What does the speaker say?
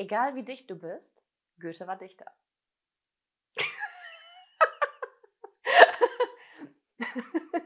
Egal wie dicht du bist, Goethe war Dichter.